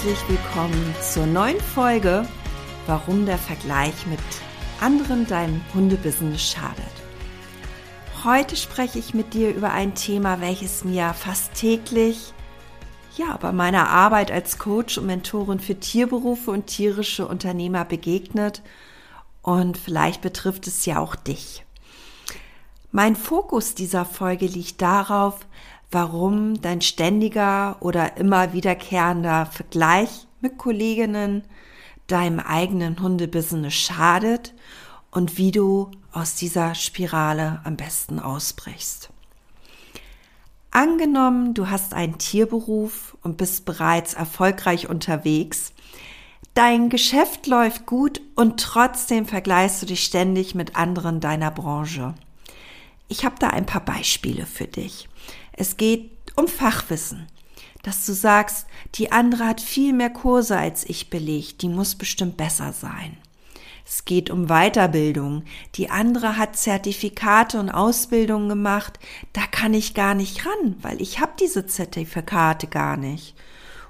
Herzlich willkommen zur neuen Folge, warum der Vergleich mit anderen deinem Hundebusiness schadet. Heute spreche ich mit dir über ein Thema, welches mir fast täglich ja, bei meiner Arbeit als Coach und Mentorin für Tierberufe und tierische Unternehmer begegnet und vielleicht betrifft es ja auch dich. Mein Fokus dieser Folge liegt darauf, warum dein ständiger oder immer wiederkehrender Vergleich mit Kolleginnen deinem eigenen Hundebusiness schadet und wie du aus dieser Spirale am besten ausbrichst. Angenommen, du hast einen Tierberuf und bist bereits erfolgreich unterwegs. Dein Geschäft läuft gut und trotzdem vergleichst du dich ständig mit anderen deiner Branche. Ich habe da ein paar Beispiele für dich. Es geht um Fachwissen, dass du sagst, die andere hat viel mehr Kurse als ich belegt, die muss bestimmt besser sein. Es geht um Weiterbildung. Die andere hat Zertifikate und Ausbildungen gemacht. Da kann ich gar nicht ran, weil ich habe diese Zertifikate gar nicht.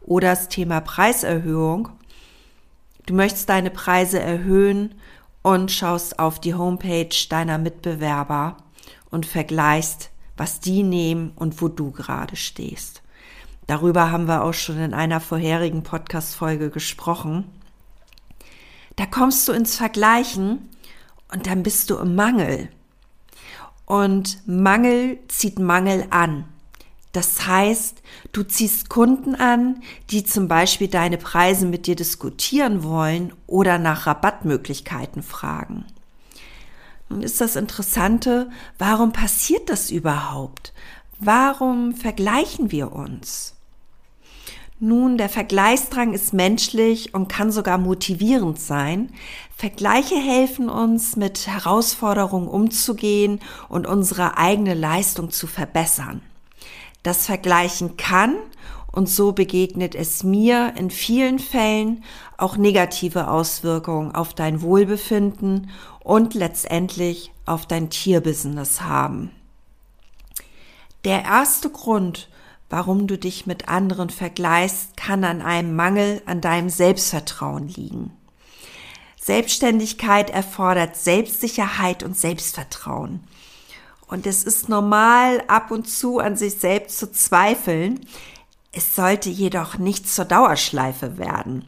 Oder das Thema Preiserhöhung. Du möchtest deine Preise erhöhen und schaust auf die Homepage deiner Mitbewerber und vergleichst, was die nehmen und wo du gerade stehst. Darüber haben wir auch schon in einer vorherigen Podcast-Folge gesprochen. Da kommst du ins Vergleichen und dann bist du im Mangel. Und Mangel zieht Mangel an. Das heißt, du ziehst Kunden an, die zum Beispiel deine Preise mit dir diskutieren wollen oder nach Rabattmöglichkeiten fragen. Nun ist das Interessante, warum passiert das überhaupt? Warum vergleichen wir uns? Nun, der Vergleichsdrang ist menschlich und kann sogar motivierend sein. Vergleiche helfen uns, mit Herausforderungen umzugehen und unsere eigene Leistung zu verbessern. Das Vergleichen kann, und so begegnet es mir in vielen Fällen, auch negative Auswirkungen auf dein Wohlbefinden und letztendlich auf dein Tierbusiness haben. Der erste Grund, warum du dich mit anderen vergleichst, kann an einem Mangel an deinem Selbstvertrauen liegen. Selbstständigkeit erfordert Selbstsicherheit und Selbstvertrauen. Und es ist normal, ab und zu an sich selbst zu zweifeln. Es sollte jedoch nicht zur Dauerschleife werden.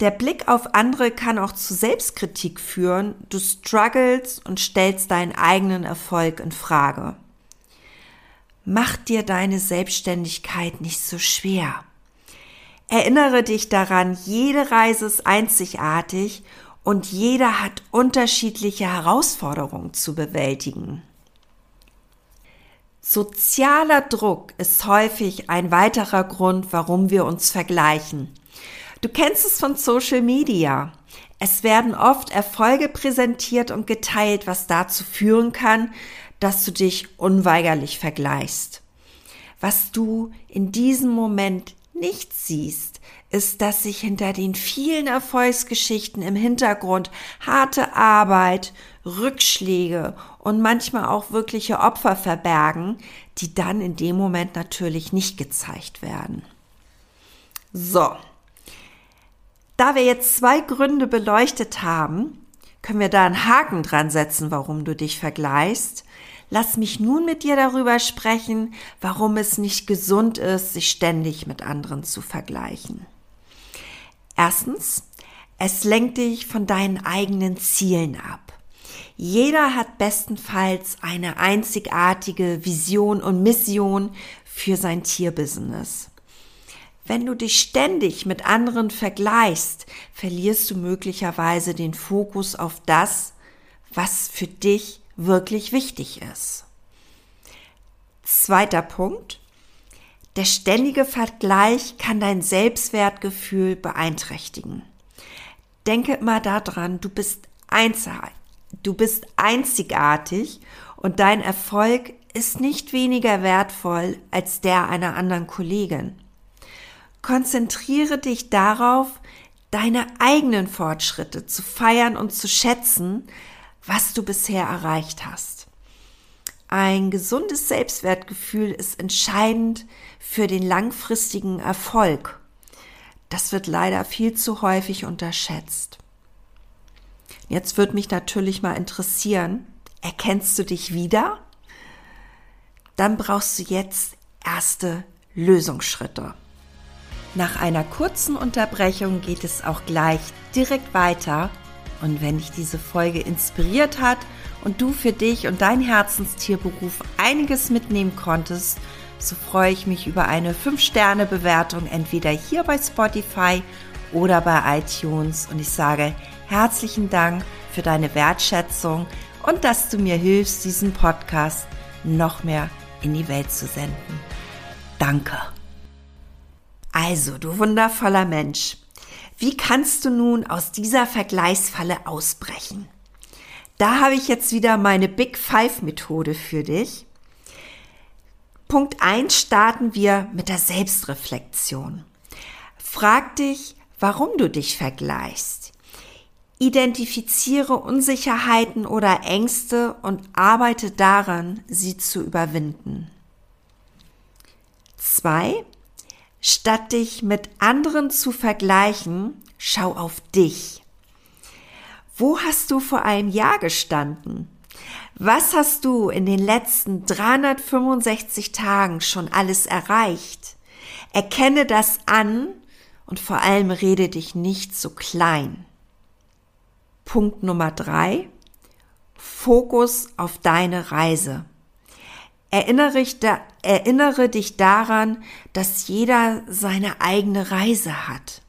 Der Blick auf andere kann auch zu Selbstkritik führen. Du struggles und stellst deinen eigenen Erfolg in Frage. Mach dir deine Selbstständigkeit nicht so schwer. Erinnere dich daran, jede Reise ist einzigartig und jeder hat unterschiedliche Herausforderungen zu bewältigen. Sozialer Druck ist häufig ein weiterer Grund, warum wir uns vergleichen. Du kennst es von Social Media. Es werden oft Erfolge präsentiert und geteilt, was dazu führen kann, dass du dich unweigerlich vergleichst. Was du in diesem Moment nicht siehst, ist, dass sich hinter den vielen Erfolgsgeschichten im Hintergrund harte Arbeit, Rückschläge und manchmal auch wirkliche Opfer verbergen, die dann in dem Moment natürlich nicht gezeigt werden. So. Da wir jetzt zwei Gründe beleuchtet haben, können wir da einen Haken dran setzen, warum du dich vergleichst. Lass mich nun mit dir darüber sprechen, warum es nicht gesund ist, sich ständig mit anderen zu vergleichen. Erstens, es lenkt dich von deinen eigenen Zielen ab. Jeder hat bestenfalls eine einzigartige Vision und Mission für sein Tierbusiness. Wenn du dich ständig mit anderen vergleichst, verlierst du möglicherweise den Fokus auf das, was für dich wirklich wichtig ist. Zweiter Punkt. Der ständige Vergleich kann dein Selbstwertgefühl beeinträchtigen. Denke immer daran, du bist einzigartig, du bist einzigartig und dein Erfolg ist nicht weniger wertvoll als der einer anderen Kollegin. Konzentriere dich darauf, deine eigenen Fortschritte zu feiern und zu schätzen, was du bisher erreicht hast. Ein gesundes Selbstwertgefühl ist entscheidend für den langfristigen Erfolg. Das wird leider viel zu häufig unterschätzt. Jetzt würde mich natürlich mal interessieren, erkennst du dich wieder? Dann brauchst du jetzt erste Lösungsschritte. Nach einer kurzen Unterbrechung geht es auch gleich direkt weiter. Und wenn dich diese Folge inspiriert hat und du für dich und dein Herzenstierberuf einiges mitnehmen konntest, so freue ich mich über eine 5-Sterne-Bewertung entweder hier bei Spotify oder bei iTunes. Und ich sage herzlichen Dank für deine Wertschätzung und dass du mir hilfst, diesen Podcast noch mehr in die Welt zu senden. Danke. Also, du wundervoller Mensch, wie kannst du nun aus dieser Vergleichsfalle ausbrechen? Da habe ich jetzt wieder meine Big Five Methode für dich. Punkt 1 starten wir mit der Selbstreflexion. Frag dich, warum du dich vergleichst. Identifiziere Unsicherheiten oder Ängste und arbeite daran, sie zu überwinden. 2. Statt dich mit anderen zu vergleichen, schau auf dich. Wo hast du vor einem Jahr gestanden? Was hast du in den letzten 365 Tagen schon alles erreicht? Erkenne das an und vor allem rede dich nicht so klein. Punkt Nummer drei. Fokus auf deine Reise. Erinnere, dich daran, dass jeder seine eigene Reise hat.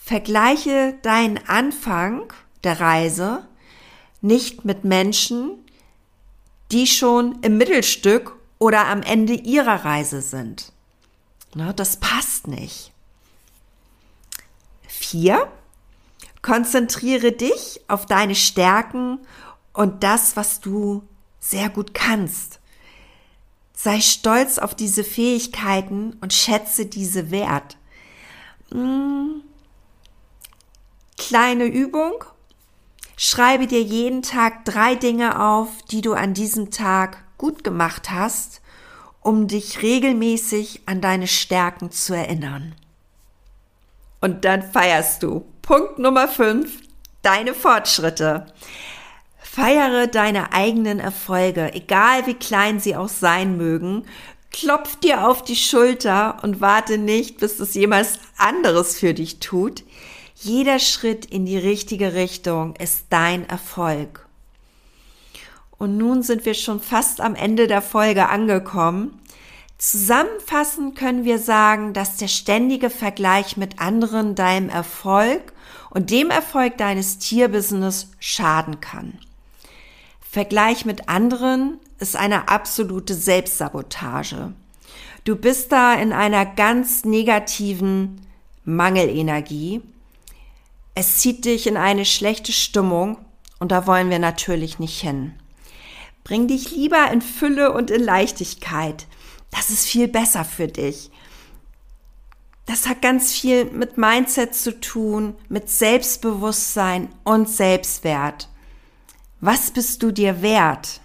Vergleiche deinen Anfang der Reise nicht mit Menschen, die schon im Mittelstück oder am Ende ihrer Reise sind. Na, das passt nicht. Vier, konzentriere dich auf deine Stärken und das, was du sehr gut kannst. Sei stolz auf diese Fähigkeiten und schätze diese wert. Hm. Kleine Übung. Schreibe dir jeden Tag drei Dinge auf, die du an diesem Tag gut gemacht hast, um dich regelmäßig an deine Stärken zu erinnern. Und dann feierst du. Punkt Nummer 5. Deine Fortschritte. Feiere deine eigenen Erfolge, egal wie klein sie auch sein mögen. Klopf dir auf die Schulter und warte nicht, bis es jemals anderes für dich tut. Jeder Schritt in die richtige Richtung ist dein Erfolg. Und nun sind wir schon fast am Ende der Folge angekommen. Zusammenfassend können wir sagen, dass der ständige Vergleich mit anderen deinem Erfolg und dem Erfolg deines Tierbusiness schaden kann. Vergleich mit anderen ist eine absolute Selbstsabotage. Du bist da in einer ganz negativen Mangelenergie. Es zieht dich in eine schlechte Stimmung und da wollen wir natürlich nicht hin. Bring dich lieber in Fülle und in Leichtigkeit. Das ist viel besser für dich. Das hat ganz viel mit Mindset zu tun, mit Selbstbewusstsein und Selbstwert. Was bist du dir wert?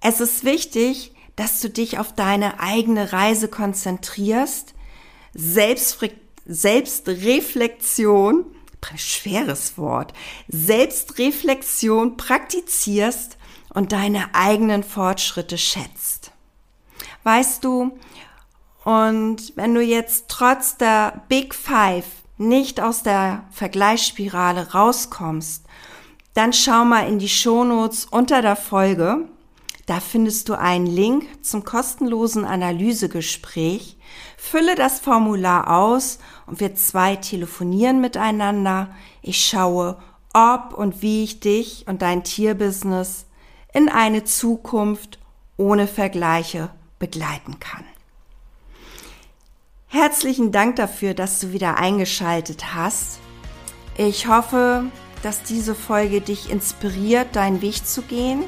Es ist wichtig, dass du dich auf deine eigene Reise konzentrierst, Selbstfre Selbstreflexion, schweres Wort, Selbstreflexion praktizierst und deine eigenen Fortschritte schätzt. Weißt du, und wenn du jetzt trotz der Big Five nicht aus der Vergleichsspirale rauskommst, dann schau mal in die Shownotes unter der Folge. Da findest du einen Link zum kostenlosen Analysegespräch. Fülle das Formular aus und wir zwei telefonieren miteinander. Ich schaue, ob und wie ich dich und dein Tierbusiness in eine Zukunft ohne Vergleiche begleiten kann. Herzlichen Dank dafür, dass du wieder eingeschaltet hast. Ich hoffe, dass diese Folge dich inspiriert, deinen Weg zu gehen.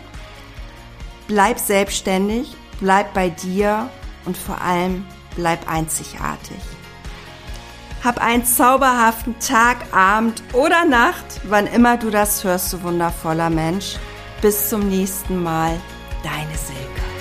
Bleib selbstständig, bleib bei dir und vor allem bleib einzigartig. Hab einen zauberhaften Tag, Abend oder Nacht, wann immer du das hörst, du wundervoller Mensch. Bis zum nächsten Mal, deine Silke.